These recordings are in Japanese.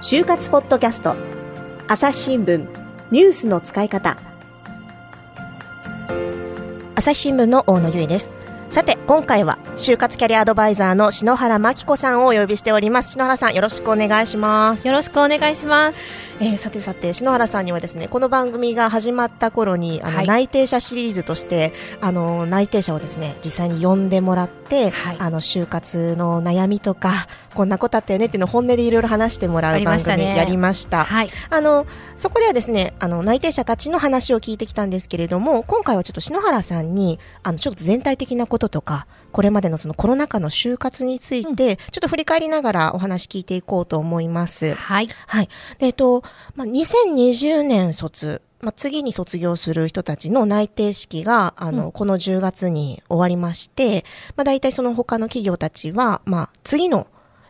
就活ポッドキャスト。朝日新聞。ニュースの使い方。朝日新聞の大野由依です。さて今回は就活キャリアアドバイザーの篠原真紀子さんをお呼びしております。篠原さんよろしくお願いします。よろしくお願いします。えー、さてさて篠原さんにはですねこの番組が始まった頃にあの、はい、内定者シリーズとしてあの内定者をですね実際に呼んでもらって、はい、あの就活の悩みとかこんなことあったよねっていうのを本音でいろいろ話してもらう番組やりました。はい、あのそこではですねあの内定者たちの話を聞いてきたんですけれども今回はちょっと篠原さんにあのちょっと全体的なこととかこれまでのそのコロナ禍の就活について、ちょっと振り返りながらお話聞いていこうと思います。はい。はい。で、えっと、まあ、2020年卒、まあ、次に卒業する人たちの内定式が、あの、うん、この10月に終わりまして、まあ、大体その他の企業たちは、まあ、次の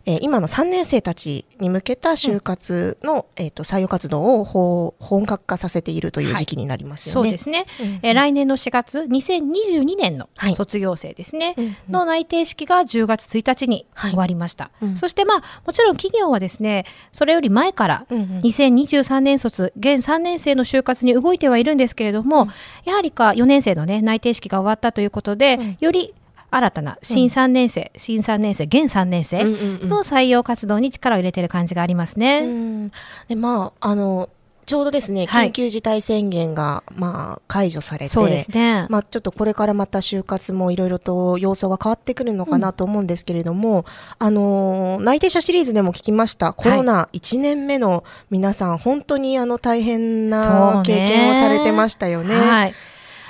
えー、今の3年生たちに向けた就活の、うん、えーと、採用活動を本格化させているという時期になりますよね。はい、そうですね、うん、えー、来年の4月2022年の卒業生ですね、はい、の内定式が10月1日に終わりました、はい、そしてまあもちろん企業はですねそれより前から2023年卒現3年生の就活に動いてはいるんですけれども、やはりか4年生のね内定式が終わったということで、より新たな新3年生、うん、新3年生、現3年生の採用活動に力を入れてる感じがありますね。うん、でまああのちょうどですね、緊急事態宣言が、まあ、解除されて、ね。まあ、ちょっとこれからまた就活もいろいろと様相が変わってくるのかなと思うんですけれども、うん、あの、内定者シリーズでも聞きました、コロナ1年目の皆さん、はい、本当にあの、大変な経験をされてましたよね。ねはい。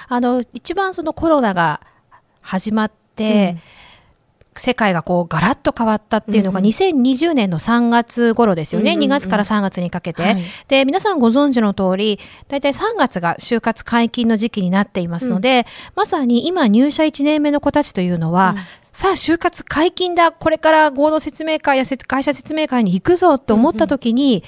あの、一番そのコロナが始まって、、うん世界がこうガラッと変わったっていうのが2020年の3月頃ですよね。うんうんうん、2月から3月にかけて、はい、で、皆さんご存知の通り、大体3月が就活解禁の時期になっていますので、うん、まさに今入社1年目の子たちというのは、うん、さあ就活解禁だ、これから合同説明会や会社説明会に行くぞと思った時に、うんうん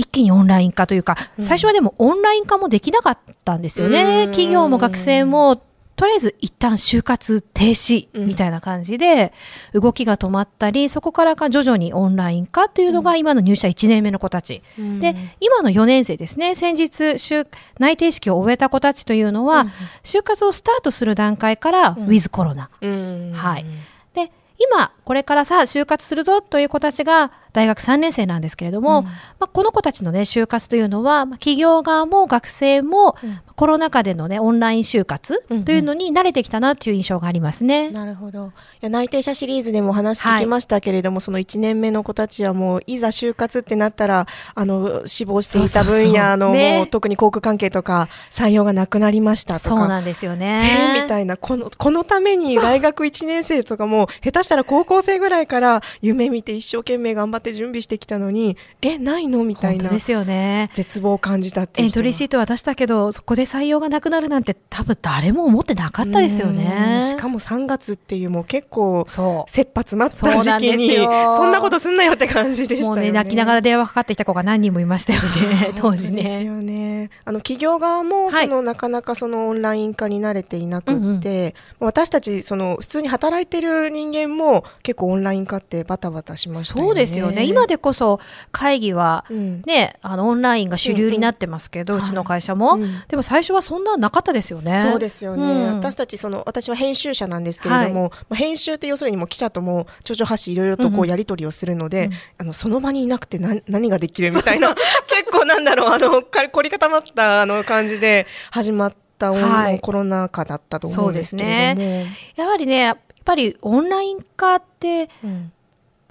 一気にオンライン化というか、最初はでもオンライン化もできなかったんですよね。企業も学生もとりあえず一旦就活停止みたいな感じで動きが止まったり、そこからか徐々にオンライン化というのが今の入社1年目の子たち。うん、で、今の4年生ですね、先日就内定式を終えた子たちというのは、うん、就活をスタートする段階から、ウィズコロナ。はい。で、今、これからさ、就活するぞという子たちが大学3年生なんですけれども、うん、まあ、この子たちのね、就活というのは、企業側も学生も、コロナ禍でのね、オンライン就活というのに慣れてきたなという印象がありますね。うんうん、なるほど。いや、内定者シリーズでも話聞きましたけれども、はい、その1年目の子たちはもう、いざ就活ってなったら、あの、志望していた分野の、もう、特に航空関係とか、採用がなくなりましたとか。そうなんですよね。えー、みたいな、この、このために大学1年生とかも、下手したら高校生ぐらいから夢見て一生懸命頑張って準備してきたのに、え、ないの？みたいな。ですよね。絶望を感じたってエントリーシート渡したけど、そこで採用がなくなるなんて多分誰も思ってなかったですよね。しかも3月っていうもう結構切羽詰まった時期にそんなことすんなよって感じでしたよね。もうね泣きながら電話かかってきた子が何人もいましたよね 当時ね。よね。あの企業側もその、はい、なかなかそのオンライン化に慣れていなくって、うんうん、私たちその普通に働いてる人間も結構オンライン化ってバタバタしましたよね。そうですよね。今でこそ会議はね、うん、あのオンラインが主流になってますけど、うんうん、うちの会社も、はい、でも最初はそんななかかったですよね。そうですよね。うん、私たちその私は編集者なんですけれども、はい、まあ、編集って要するにも記者とも頂上発信いろいろとこうやり取りをするので、うん、あのその場にいなくて何何ができるみたいな結構なんだろうあの凝り固まったあの感じで始まった、はい、コロナ禍だったと思うんですけれども、ね、やはりねぱりオンライン化って、うん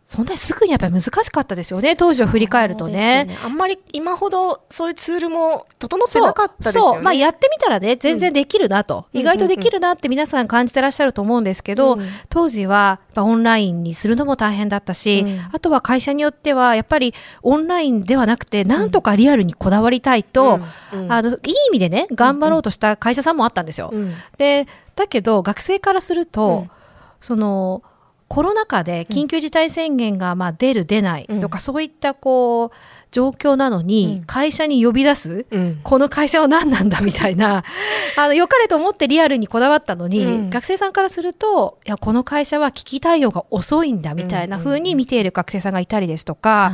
そんなにすぐにやっぱり難しかったですよね、当時を振り返るとね。ね。あんまり今ほどそういうツールも整ってなかったですよね。そう、まあやってみたらね、全然できるなと、うん、意外とできるなって皆さん感じてらっしゃると思うんですけど、うん、当時はオンラインにするのも大変だったし、うん、あとは会社によってはやっぱりオンラインではなくて、なんとかリアルにこだわりたいと、あの、いい意味でね、頑張ろうとした会社さんもあったんですよ。で、だけど学生からすると、その、コロナ禍で緊急事態宣言がまあ出る出ないとか、うん、そういったこう状況なのに、会社に呼び出す、うん、この会社は何なんだみたいな あの良かれと思ってリアルにこだわったのに、うん、学生さんからするといやこの会社は危機対応が遅いんだみたいな風に見ている学生さんがいたりですとか。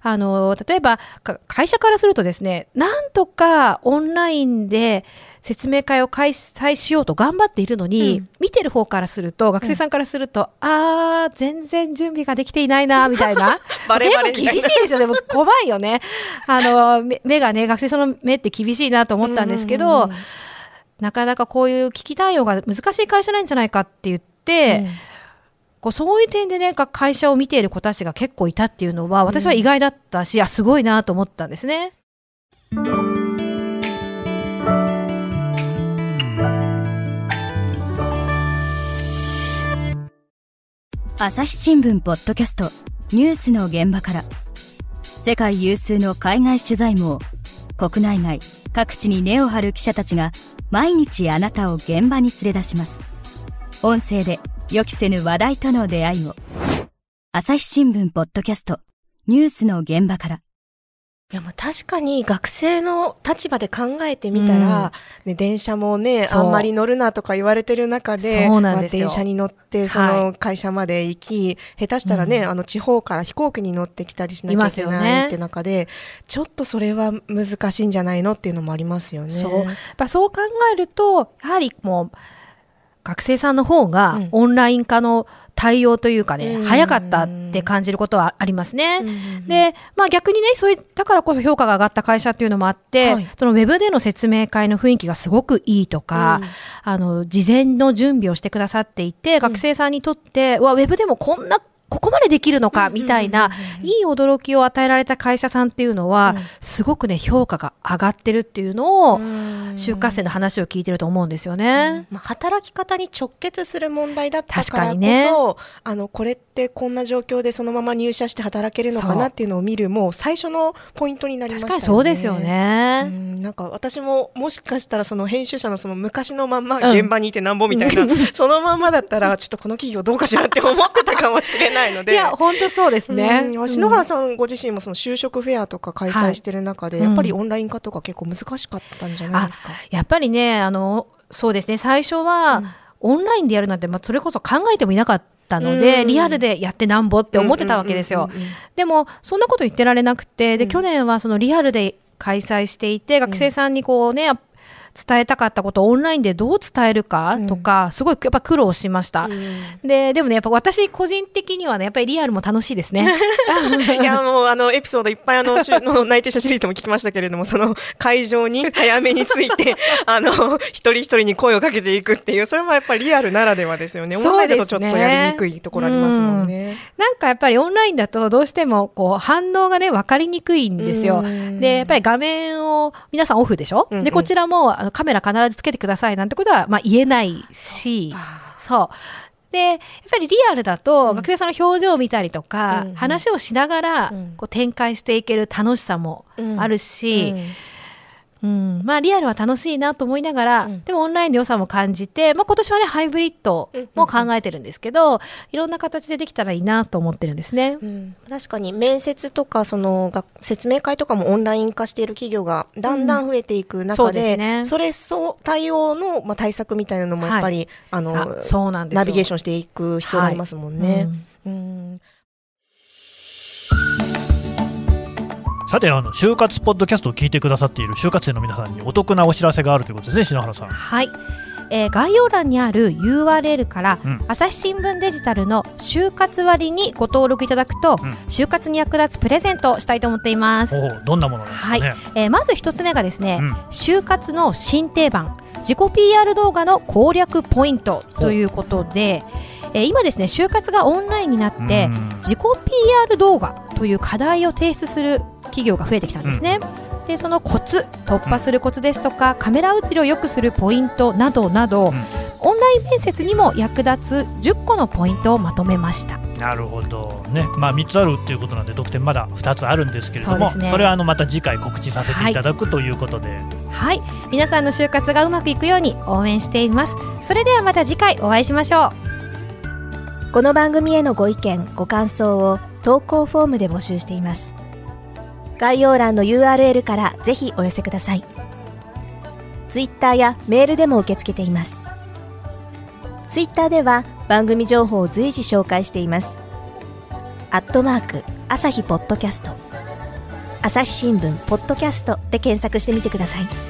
あの例えば会社からするとですねなんとかオンラインで説明会を開催しようと頑張っているのに、うん、見てる方からすると学生さんからすると、うん、あー全然準備ができていないな みたいな。バレバレ厳しいですよでも怖いよね。あの目がね学生さんの目って厳しいなと思ったんですけど、うん。なかなかこういう危機対応が難しい会社なんじゃないかって言って、うんこうそういう点でね会社を見ている子たちが結構いたっていうのは私は意外だったし、うん、あすごいなと思ったんですね。朝日新聞ポッドキャストニュースの現場から。世界有数の海外取材網国内外各地に根を張る記者たちが毎日あなたを現場に連れ出します。音声で予期せぬ話題との出会いを。朝日新聞ポッドキャスト。ニュースの現場から。いや、まあ確かに学生の立場で考えてみたら、うん、ね、電車もね、あんまり乗るなとか言われてる中で、そうなんですまあ、電車に乗って、その会社まで行き、はい、下手したらね、うん、あの地方から飛行機に乗ってきたりしなきゃいけないって中で、ね、ちょっとそれは難しいんじゃないのっていうのもありますよね。そう。やっぱそう考えると、やはりもう、学生さんの方がオンライン化の対応というかね、うん、早かったって感じることはありますね。うん、で、まあ逆にね、そういだからこそ評価が上がった会社っていうのもあって、はい、そのウェブでの説明会の雰囲気がすごくいいとか、うん、あの、事前の準備をしてくださっていて、学生さんにとって、わ、ウェブでもこんなここまでできるのかみたいな、いい驚きを与えられた会社さんっていうのは、すごくね、評価が上がってるっていうのを、就活生の話を聞いてると思うんですよね。まあ、働き方に直結する問題だったからこそ、ね、あの、これってこんな状況でそのまま入社して働けるのかなっていうのを見る、もう最初のポイントになりましたね。そうですよね。なんか私ももしかしたらその編集者のその昔のまんま現場にいてなんぼみたいな、うん、そのまんまだったら、ちょっとこの企業どうかしらって思ってたかもしれない。ないので。いや、本当そうですね。うん、篠原さんご自身もその就職フェアとか開催してる中で、はい、やっぱりオンライン化とか結構難しかったんじゃないですか？やっぱりね、あの、そうですね、最初は、オンラインでやるなんて、まあ、それこそ考えてもいなかったので、リアルでやってなんぼって思ってたわけですよ。でも、そんなこと言ってられなくて、で、去年はそのリアルで開催していて、学生さんにこうね、伝えたかったことをオンラインでどう伝えるかとか、うん、すごいやっぱ苦労しました、うん、ででもねやっぱ私個人的にはねやっぱりリアルも楽しいですね。いやもうあのエピソードいっぱいあの の内定者シリーズも聞きましたけれどもその会場に 早めについてあの一人一人に声をかけていくっていうそれもやっぱりリアルならではですよね。オンラインだとちょっとやりにくいところありますもんね、うん、なんかやっぱりオンラインだとどうしてもこう反応がね分かりにくいんですよ。でやっぱり画面を皆さんオフでしょ、うんうん、でこちらもあのカメラ必ずつけてくださいなんてことは、まあ、言えないし、そう。で、やっぱりリアルだと、学生さんの表情を見たりとか、うん、話をしながら、こう展開していける楽しさもあるし、うん。まあリアルは楽しいなと思いながら、うん、でもオンラインの良さも感じて、まあ、今年はねハイブリッドも考えてるんですけど、うんうんうん、いろんな形でできたらいいなと思ってるんですね、うん、確かに面接とかその説明会とかもオンライン化している企業がだんだん増えていく中でうん、そね、それそう対応の、まあ、対策みたいなのもやっぱり、はい、あのそうなんですナビゲーションしていく必要がありますもんね。はい、うんさてあの就活ポッドキャストを聞いてくださっている就活生の皆さんにお得なお知らせがあるということですね篠原さん。はい。えー、概要欄にある URL から、うん、朝日新聞デジタルの就活割にご登録いただくと、うん、就活に役立つプレゼントをしたいと思っています。どんなものなんですかね、はい。えー、まず一つ目がですね、うん、就活の新定番自己 PR 動画の攻略ポイントということで、えー、今ですね就活がオンラインになって自己 PR 動画という課題を提出する企業が増えてきたんですね。うん、でそのコツ突破するコツですとかカメラ映りを良くするポイントなどなど、うん、オンライン面接にも役立つ10個のポイントをまとめました。なるほど。ね、まあ、3つあるっていうことなんで得点まだ2つあるんですけれどもそ、ね,、れはあのまた次回告知させていただく、はい、ということで。はい。皆さんの就活がうまくいくように応援しています。それではまた次回お会いしましょう。この番組へのご意見、ご感想を投稿フォームで募集しています。概要欄の URL からぜひお寄せください。ツイッターやメールでも受け付けています。ツイッターでは番組情報を随時紹介しています。アットマーク、朝日ポッドキャスト。朝日新聞ポッドキャストで検索してみてください。